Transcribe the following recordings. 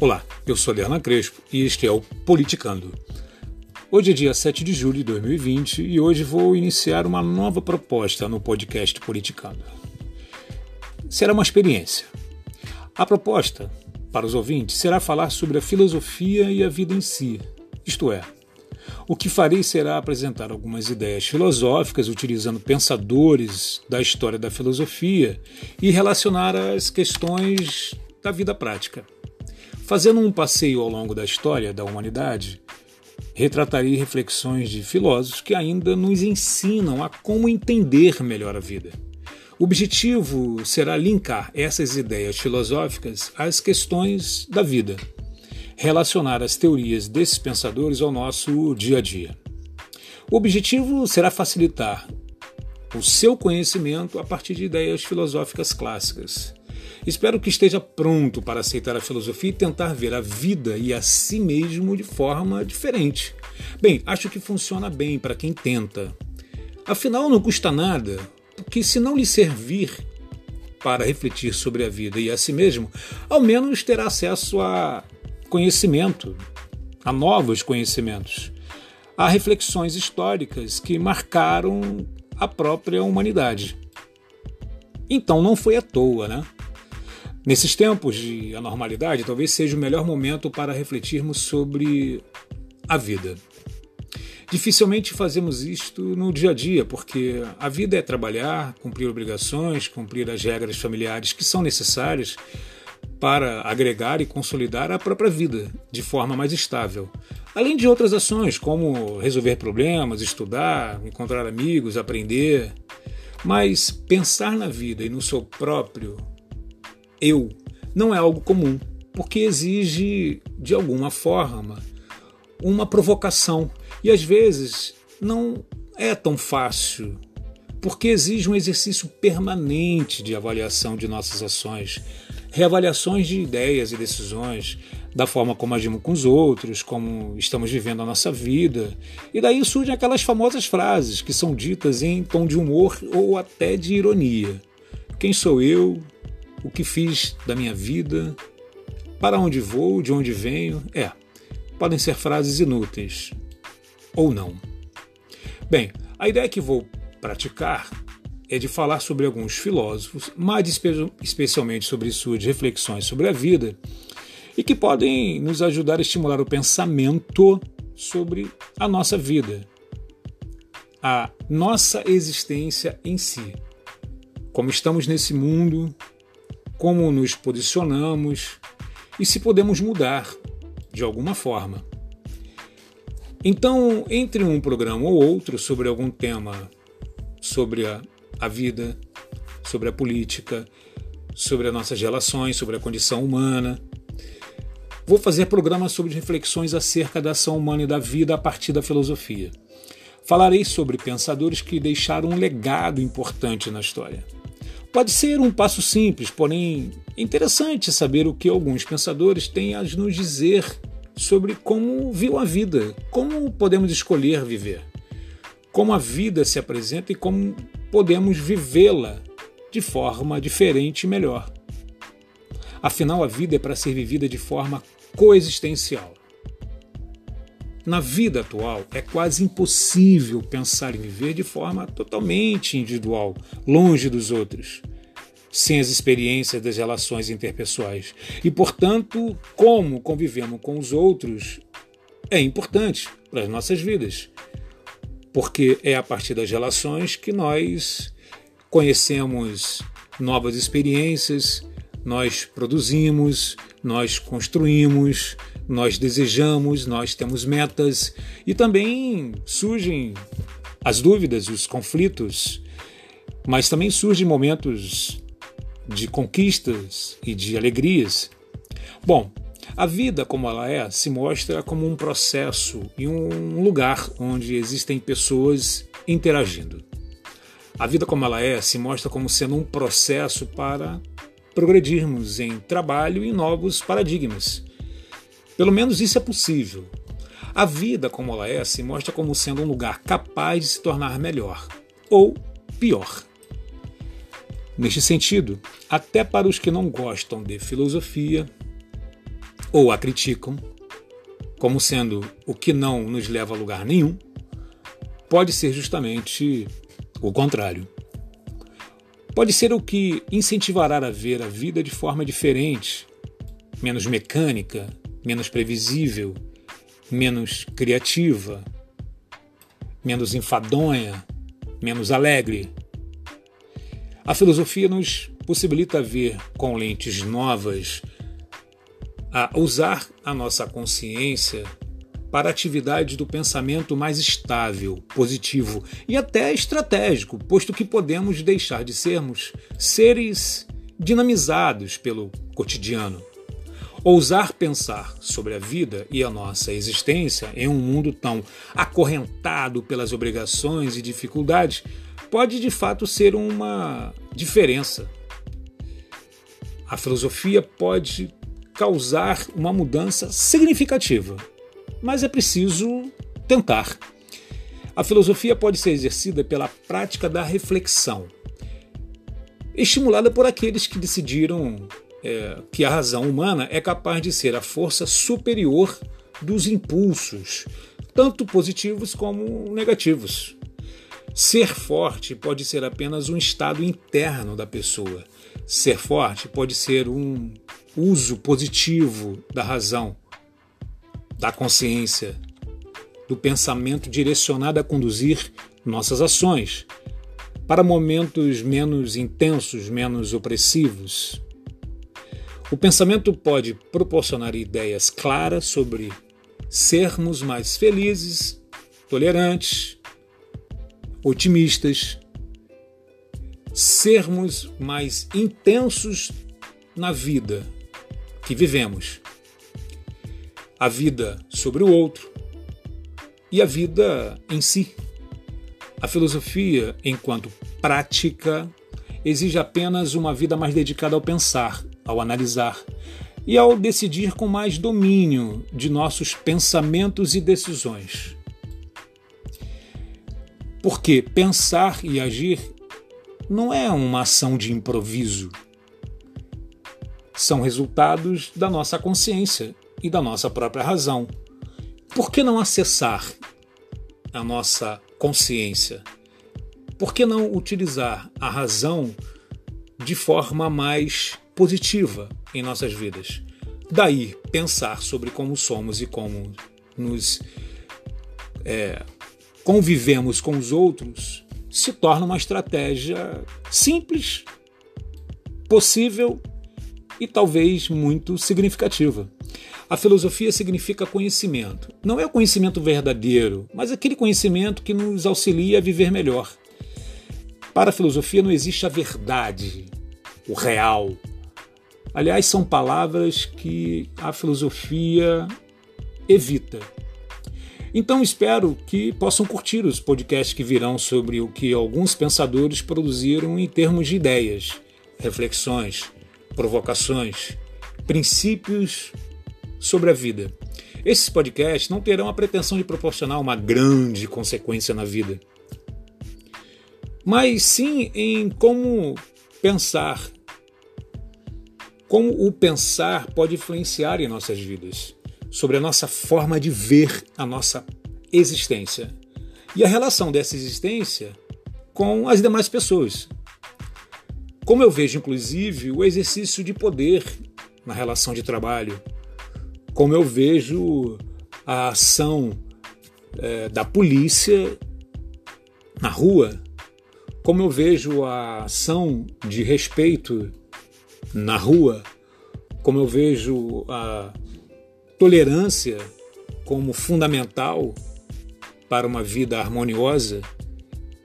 Olá, eu sou Leana Crespo e este é o Politicando. Hoje é dia 7 de julho de 2020 e hoje vou iniciar uma nova proposta no podcast Politicando. Será uma experiência. A proposta, para os ouvintes, será falar sobre a filosofia e a vida em si, isto é, o que farei será apresentar algumas ideias filosóficas utilizando pensadores da história da filosofia e relacionar as questões da vida prática. Fazendo um passeio ao longo da história da humanidade, retratarei reflexões de filósofos que ainda nos ensinam a como entender melhor a vida. O objetivo será linkar essas ideias filosóficas às questões da vida, relacionar as teorias desses pensadores ao nosso dia a dia. O objetivo será facilitar o seu conhecimento a partir de ideias filosóficas clássicas, Espero que esteja pronto para aceitar a filosofia e tentar ver a vida e a si mesmo de forma diferente. Bem, acho que funciona bem para quem tenta. Afinal, não custa nada, porque se não lhe servir para refletir sobre a vida e a si mesmo, ao menos terá acesso a conhecimento, a novos conhecimentos, a reflexões históricas que marcaram a própria humanidade. Então não foi à toa, né? Nesses tempos de anormalidade, talvez seja o melhor momento para refletirmos sobre a vida. Dificilmente fazemos isto no dia a dia, porque a vida é trabalhar, cumprir obrigações, cumprir as regras familiares que são necessárias para agregar e consolidar a própria vida de forma mais estável. Além de outras ações, como resolver problemas, estudar, encontrar amigos, aprender. Mas pensar na vida e no seu próprio eu não é algo comum, porque exige, de alguma forma, uma provocação. E às vezes não é tão fácil, porque exige um exercício permanente de avaliação de nossas ações, reavaliações de ideias e decisões, da forma como agimos com os outros, como estamos vivendo a nossa vida. E daí surgem aquelas famosas frases que são ditas em tom de humor ou até de ironia. Quem sou eu? O que fiz da minha vida, para onde vou, de onde venho. É, podem ser frases inúteis ou não. Bem, a ideia que vou praticar é de falar sobre alguns filósofos, espe especialmente sobre suas reflexões sobre a vida, e que podem nos ajudar a estimular o pensamento sobre a nossa vida, a nossa existência em si. Como estamos nesse mundo, como nos posicionamos e se podemos mudar de alguma forma. Então, entre um programa ou outro sobre algum tema sobre a, a vida, sobre a política, sobre as nossas relações, sobre a condição humana, vou fazer programas sobre reflexões acerca da ação humana e da vida a partir da filosofia. Falarei sobre pensadores que deixaram um legado importante na história. Pode ser um passo simples, porém interessante saber o que alguns pensadores têm a nos dizer sobre como viu a vida, como podemos escolher viver, como a vida se apresenta e como podemos vivê-la de forma diferente e melhor. Afinal, a vida é para ser vivida de forma coexistencial. Na vida atual, é quase impossível pensar em viver de forma totalmente individual, longe dos outros, sem as experiências das relações interpessoais. E, portanto, como convivemos com os outros é importante para as nossas vidas, porque é a partir das relações que nós conhecemos novas experiências, nós produzimos, nós construímos, nós desejamos, nós temos metas e também surgem as dúvidas, os conflitos, mas também surgem momentos de conquistas e de alegrias. Bom, a vida como ela é se mostra como um processo e um lugar onde existem pessoas interagindo. A vida como ela é se mostra como sendo um processo para progredirmos em trabalho e novos paradigmas. Pelo menos isso é possível. A vida como ela é se mostra como sendo um lugar capaz de se tornar melhor ou pior. Neste sentido, até para os que não gostam de filosofia, ou a criticam como sendo o que não nos leva a lugar nenhum, pode ser justamente o contrário. Pode ser o que incentivará a ver a vida de forma diferente, menos mecânica, menos previsível, menos criativa, menos enfadonha, menos alegre. A filosofia nos possibilita ver com lentes novas, a usar a nossa consciência para atividades do pensamento mais estável, positivo e até estratégico, posto que podemos deixar de sermos seres dinamizados pelo cotidiano. Ousar pensar sobre a vida e a nossa existência em um mundo tão acorrentado pelas obrigações e dificuldades pode de fato ser uma diferença. A filosofia pode causar uma mudança significativa, mas é preciso tentar. A filosofia pode ser exercida pela prática da reflexão, estimulada por aqueles que decidiram é, que a razão humana é capaz de ser a força superior dos impulsos, tanto positivos como negativos. Ser forte pode ser apenas um estado interno da pessoa. Ser forte pode ser um uso positivo da razão, da consciência, do pensamento direcionado a conduzir nossas ações para momentos menos intensos, menos opressivos, o pensamento pode proporcionar ideias claras sobre sermos mais felizes, tolerantes, otimistas, sermos mais intensos na vida que vivemos. A vida sobre o outro e a vida em si. A filosofia, enquanto prática, exige apenas uma vida mais dedicada ao pensar, ao analisar e ao decidir com mais domínio de nossos pensamentos e decisões. Porque pensar e agir não é uma ação de improviso. São resultados da nossa consciência e da nossa própria razão. Por que não acessar a nossa consciência? Por que não utilizar a razão de forma mais positiva em nossas vidas. Daí, pensar sobre como somos e como nos é, convivemos com os outros se torna uma estratégia simples, possível e talvez muito significativa. A filosofia significa conhecimento. Não é o conhecimento verdadeiro, mas aquele conhecimento que nos auxilia a viver melhor. Para a filosofia não existe a verdade, o real, Aliás, são palavras que a filosofia evita. Então espero que possam curtir os podcasts que virão sobre o que alguns pensadores produziram em termos de ideias, reflexões, provocações, princípios sobre a vida. Esses podcasts não terão a pretensão de proporcionar uma grande consequência na vida, mas sim em como pensar como o pensar pode influenciar em nossas vidas, sobre a nossa forma de ver a nossa existência e a relação dessa existência com as demais pessoas. Como eu vejo, inclusive, o exercício de poder na relação de trabalho, como eu vejo a ação é, da polícia na rua, como eu vejo a ação de respeito na rua, como eu vejo a tolerância como fundamental para uma vida harmoniosa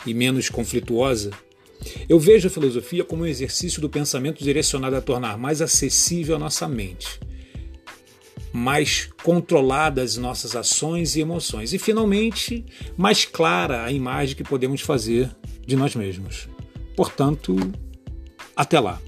e menos conflituosa, eu vejo a filosofia como um exercício do pensamento direcionado a tornar mais acessível a nossa mente, mais controladas nossas ações e emoções e, finalmente, mais clara a imagem que podemos fazer de nós mesmos. Portanto, até lá.